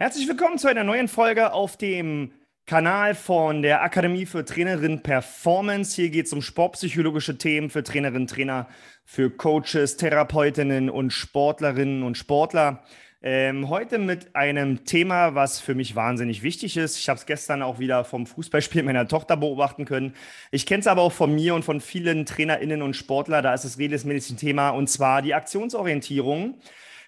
Herzlich willkommen zu einer neuen Folge auf dem Kanal von der Akademie für Trainerin Performance. Hier geht es um sportpsychologische Themen für Trainerinnen, Trainer, für Coaches, Therapeutinnen und Sportlerinnen und Sportler. Ähm, heute mit einem Thema, was für mich wahnsinnig wichtig ist. Ich habe es gestern auch wieder vom Fußballspiel meiner Tochter beobachten können. Ich kenne es aber auch von mir und von vielen TrainerInnen und Sportler. Da ist es regelmäßig ein Thema und zwar die Aktionsorientierung.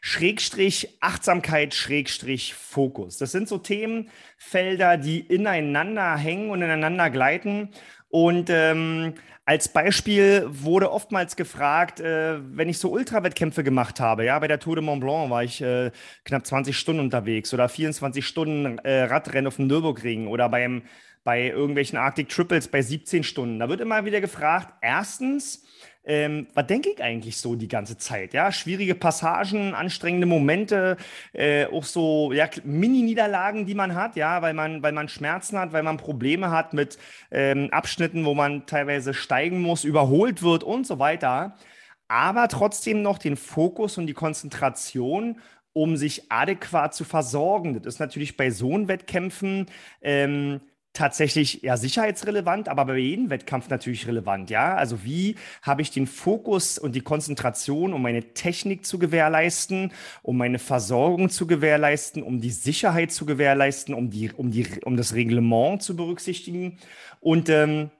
Schrägstrich Achtsamkeit, Schrägstrich Fokus. Das sind so Themenfelder, die ineinander hängen und ineinander gleiten. Und ähm, als Beispiel wurde oftmals gefragt, äh, wenn ich so Ultrawettkämpfe gemacht habe, ja, bei der Tour de Mont Blanc war ich äh, knapp 20 Stunden unterwegs oder 24 Stunden äh, Radrennen auf dem Nürburgring oder beim, bei irgendwelchen Arctic Triples bei 17 Stunden. Da wird immer wieder gefragt, erstens, ähm, was denke ich eigentlich so die ganze Zeit? Ja, schwierige Passagen, anstrengende Momente, äh, auch so ja, Mini-Niederlagen, die man hat, ja, weil man, weil man Schmerzen hat, weil man Probleme hat mit ähm, Abschnitten, wo man teilweise steigen muss, überholt wird und so weiter. Aber trotzdem noch den Fokus und die Konzentration um sich adäquat zu versorgen. Das ist natürlich bei so Wettkämpfen ähm, tatsächlich ja sicherheitsrelevant, aber bei jedem Wettkampf natürlich relevant, ja. Also wie habe ich den Fokus und die Konzentration, um meine Technik zu gewährleisten, um meine Versorgung zu gewährleisten, um die Sicherheit zu gewährleisten, um die, um die, um das Reglement zu berücksichtigen und ähm,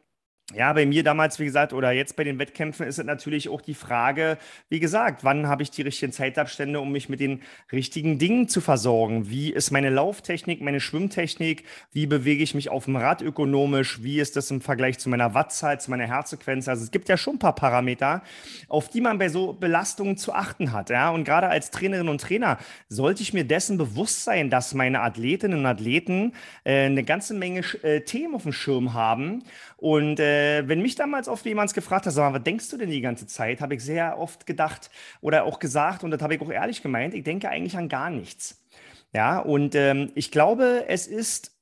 ja, bei mir damals, wie gesagt, oder jetzt bei den Wettkämpfen ist es natürlich auch die Frage, wie gesagt, wann habe ich die richtigen Zeitabstände, um mich mit den richtigen Dingen zu versorgen? Wie ist meine Lauftechnik, meine Schwimmtechnik? Wie bewege ich mich auf dem Rad ökonomisch? Wie ist das im Vergleich zu meiner Wattzahl, zu meiner Herzfrequenz? Also es gibt ja schon ein paar Parameter, auf die man bei so Belastungen zu achten hat. Ja? Und gerade als Trainerin und Trainer sollte ich mir dessen bewusst sein, dass meine Athletinnen und Athleten äh, eine ganze Menge äh, Themen auf dem Schirm haben und äh, äh, wenn mich damals oft jemand gefragt hat, sag mal, was denkst du denn die ganze Zeit, habe ich sehr oft gedacht oder auch gesagt, und das habe ich auch ehrlich gemeint, ich denke eigentlich an gar nichts. Ja, und ähm, ich glaube, es ist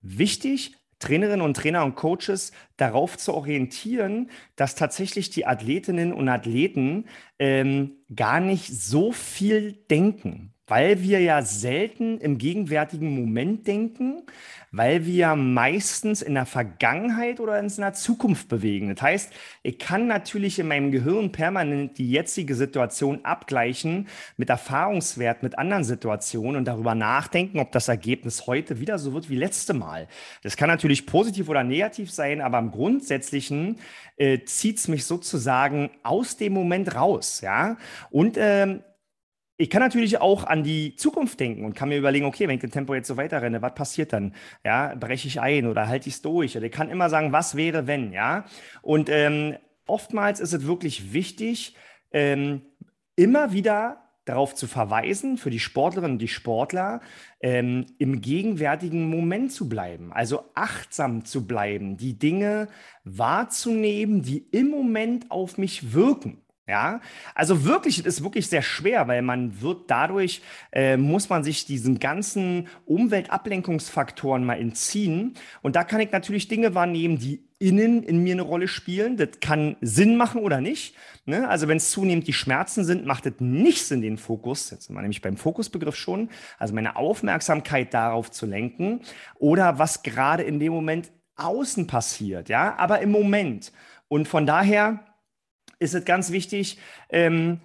wichtig, Trainerinnen und Trainer und Coaches darauf zu orientieren, dass tatsächlich die Athletinnen und Athleten ähm, gar nicht so viel denken weil wir ja selten im gegenwärtigen Moment denken, weil wir meistens in der Vergangenheit oder in der Zukunft bewegen. Das heißt, ich kann natürlich in meinem Gehirn permanent die jetzige Situation abgleichen mit Erfahrungswert mit anderen Situationen und darüber nachdenken, ob das Ergebnis heute wieder so wird wie letzte Mal. Das kann natürlich positiv oder negativ sein, aber im Grundsätzlichen äh, zieht es mich sozusagen aus dem Moment raus. Ja? Und ähm, ich kann natürlich auch an die Zukunft denken und kann mir überlegen, okay, wenn ich den Tempo jetzt so weiter renne, was passiert dann? Ja, breche ich ein oder halte ich es durch? Oder ich kann immer sagen, was wäre, wenn, ja? Und ähm, oftmals ist es wirklich wichtig, ähm, immer wieder darauf zu verweisen, für die Sportlerinnen und die Sportler, ähm, im gegenwärtigen Moment zu bleiben, also achtsam zu bleiben, die Dinge wahrzunehmen, die im Moment auf mich wirken. Ja, also wirklich, es ist wirklich sehr schwer, weil man wird dadurch, äh, muss man sich diesen ganzen Umweltablenkungsfaktoren mal entziehen. Und da kann ich natürlich Dinge wahrnehmen, die innen in mir eine Rolle spielen. Das kann Sinn machen oder nicht. Ne? Also wenn es zunehmend die Schmerzen sind, macht es nichts in den Fokus. Jetzt sind wir nämlich beim Fokusbegriff schon. Also meine Aufmerksamkeit darauf zu lenken oder was gerade in dem Moment außen passiert. Ja, aber im Moment. Und von daher ist es ganz wichtig, ähm,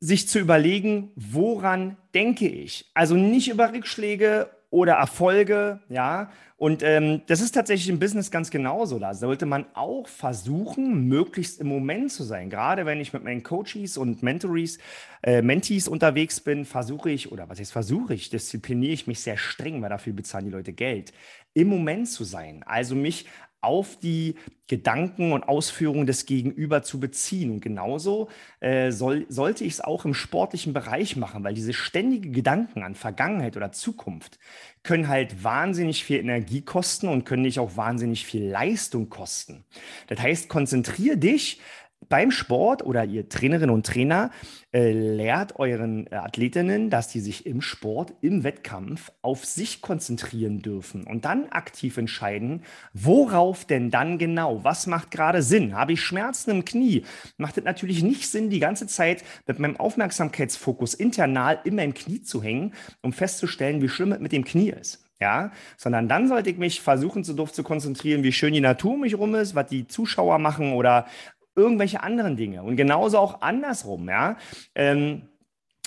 sich zu überlegen, woran denke ich? Also nicht über Rückschläge oder Erfolge, ja. Und ähm, das ist tatsächlich im Business ganz genauso. Da sollte man auch versuchen, möglichst im Moment zu sein. Gerade wenn ich mit meinen Coaches und Mentories, äh, Mentees unterwegs bin, versuche ich, oder was heißt versuche ich, diszipliniere ich mich sehr streng, weil dafür bezahlen die Leute Geld, im Moment zu sein. Also mich auf die Gedanken und Ausführungen des Gegenüber zu beziehen. Und genauso äh, soll, sollte ich es auch im sportlichen Bereich machen, weil diese ständige Gedanken an Vergangenheit oder Zukunft können halt wahnsinnig viel Energie kosten und können dich auch wahnsinnig viel Leistung kosten. Das heißt, konzentriere dich beim Sport oder ihr Trainerinnen und Trainer äh, lehrt euren Athletinnen, dass die sich im Sport, im Wettkampf auf sich konzentrieren dürfen und dann aktiv entscheiden, worauf denn dann genau, was macht gerade Sinn? Habe ich Schmerzen im Knie? Macht es natürlich nicht Sinn, die ganze Zeit mit meinem Aufmerksamkeitsfokus internal immer im Knie zu hängen, um festzustellen, wie schlimm es mit dem Knie ist ja, sondern dann sollte ich mich versuchen, so doof zu konzentrieren, wie schön die Natur um mich rum ist, was die Zuschauer machen oder irgendwelche anderen Dinge. Und genauso auch andersrum, ja. Ähm,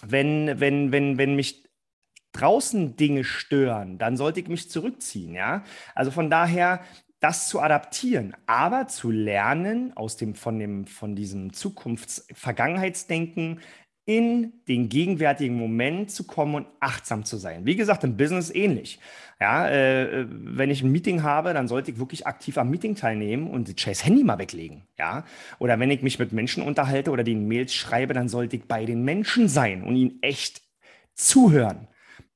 wenn, wenn, wenn, wenn mich draußen Dinge stören, dann sollte ich mich zurückziehen, ja. Also von daher, das zu adaptieren, aber zu lernen aus dem, von, dem, von diesem Zukunfts-Vergangenheitsdenken in den gegenwärtigen Moment zu kommen und achtsam zu sein. Wie gesagt, im Business ähnlich. Ja, äh, wenn ich ein Meeting habe, dann sollte ich wirklich aktiv am Meeting teilnehmen und das scheiß Handy mal weglegen. Ja, oder wenn ich mich mit Menschen unterhalte oder den Mails schreibe, dann sollte ich bei den Menschen sein und ihnen echt zuhören.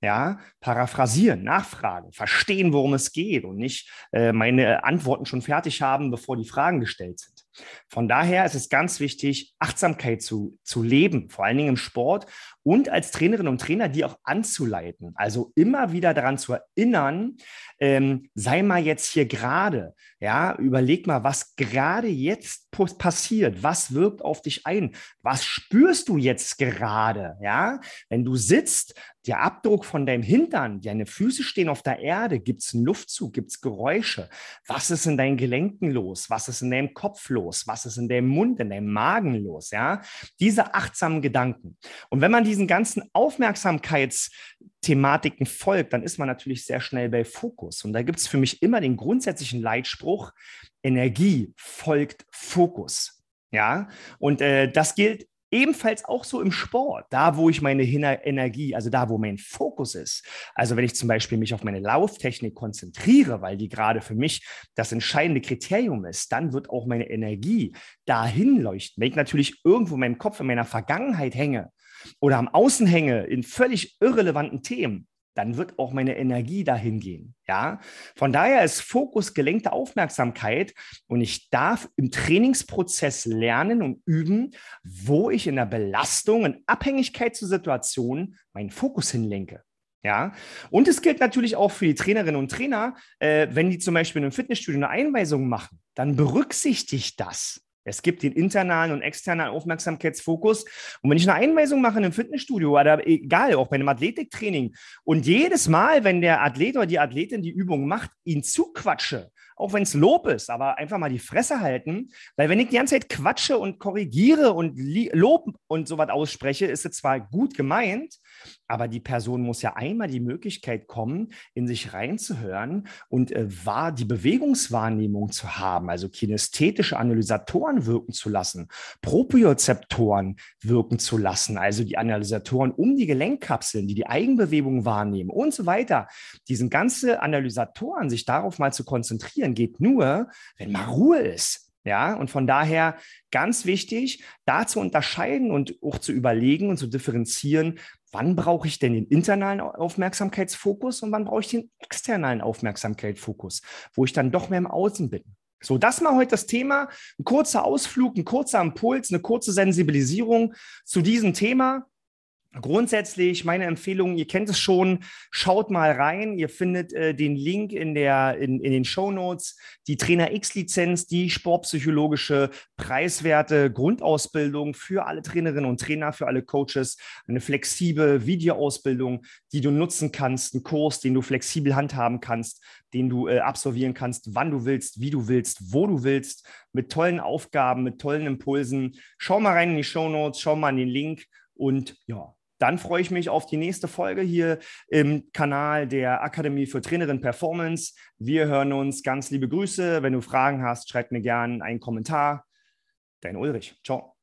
Ja, paraphrasieren, nachfragen, verstehen, worum es geht und nicht äh, meine Antworten schon fertig haben, bevor die Fragen gestellt sind. Von daher ist es ganz wichtig, Achtsamkeit zu, zu leben, vor allen Dingen im Sport und als Trainerin und Trainer die auch anzuleiten. Also immer wieder daran zu erinnern, ähm, sei mal jetzt hier gerade, ja, überleg mal, was gerade jetzt passiert, was wirkt auf dich ein, was spürst du jetzt gerade, ja, wenn du sitzt, der Abdruck von deinem Hintern, deine Füße stehen auf der Erde, gibt es einen Luftzug, gibt es Geräusche, was ist in deinen Gelenken los, was ist in deinem Kopf los, was ist in deinem Mund, in deinem Magen los, ja, diese achtsamen Gedanken. Und wenn man diesen ganzen Aufmerksamkeitsthematiken folgt, dann ist man natürlich sehr schnell bei Fokus. Und da gibt es für mich immer den grundsätzlichen Leitspruch, Energie folgt Fokus. Ja, und äh, das gilt Ebenfalls auch so im Sport, da wo ich meine Energie, also da wo mein Fokus ist. Also wenn ich zum Beispiel mich auf meine Lauftechnik konzentriere, weil die gerade für mich das entscheidende Kriterium ist, dann wird auch meine Energie dahin leuchten. Wenn ich natürlich irgendwo in meinem Kopf in meiner Vergangenheit hänge oder am Außen hänge in völlig irrelevanten Themen, dann wird auch meine Energie dahin gehen. Ja, von daher ist Fokus gelenkte Aufmerksamkeit und ich darf im Trainingsprozess lernen und üben, wo ich in der Belastung, in Abhängigkeit zur Situation meinen Fokus hinlenke. Ja, und es gilt natürlich auch für die Trainerinnen und Trainer, äh, wenn die zum Beispiel in einem Fitnessstudio eine Einweisung machen, dann berücksichtigt das. Es gibt den internalen und externen Aufmerksamkeitsfokus. Und wenn ich eine Einweisung mache in einem Fitnessstudio oder egal, auch bei einem Athletiktraining und jedes Mal, wenn der Athlet oder die Athletin die Übung macht, ihn zuquatsche, auch wenn es Lob ist, aber einfach mal die Fresse halten, weil wenn ich die ganze Zeit quatsche und korrigiere und Lob und sowas ausspreche, ist es zwar gut gemeint, aber die Person muss ja einmal die Möglichkeit kommen, in sich reinzuhören und äh, wahr die Bewegungswahrnehmung zu haben, also kinästhetische Analysatoren wirken zu lassen, Propriozeptoren wirken zu lassen, also die Analysatoren um die Gelenkkapseln, die die Eigenbewegung wahrnehmen und so weiter. Diesen ganze Analysatoren, sich darauf mal zu konzentrieren, geht nur, wenn mal Ruhe ist. Ja, und von daher ganz wichtig, da zu unterscheiden und auch zu überlegen und zu differenzieren, wann brauche ich denn den internalen Aufmerksamkeitsfokus und wann brauche ich den externen Aufmerksamkeitsfokus, wo ich dann doch mehr im Außen bin. So, das mal heute das Thema. Ein kurzer Ausflug, ein kurzer Impuls, eine kurze Sensibilisierung zu diesem Thema. Grundsätzlich meine Empfehlung, ihr kennt es schon, schaut mal rein. Ihr findet äh, den Link in, der, in, in den Show Notes. Die Trainer X-Lizenz, die sportpsychologische preiswerte Grundausbildung für alle Trainerinnen und Trainer, für alle Coaches. Eine flexible Videoausbildung, die du nutzen kannst. Ein Kurs, den du flexibel handhaben kannst, den du äh, absolvieren kannst, wann du willst, wie du willst, wo du willst, mit tollen Aufgaben, mit tollen Impulsen. Schau mal rein in die Show Notes, schau mal in den Link. Und ja, dann freue ich mich auf die nächste Folge hier im Kanal der Akademie für Trainerin Performance. Wir hören uns. Ganz liebe Grüße. Wenn du Fragen hast, schreib mir gerne einen Kommentar. Dein Ulrich. Ciao.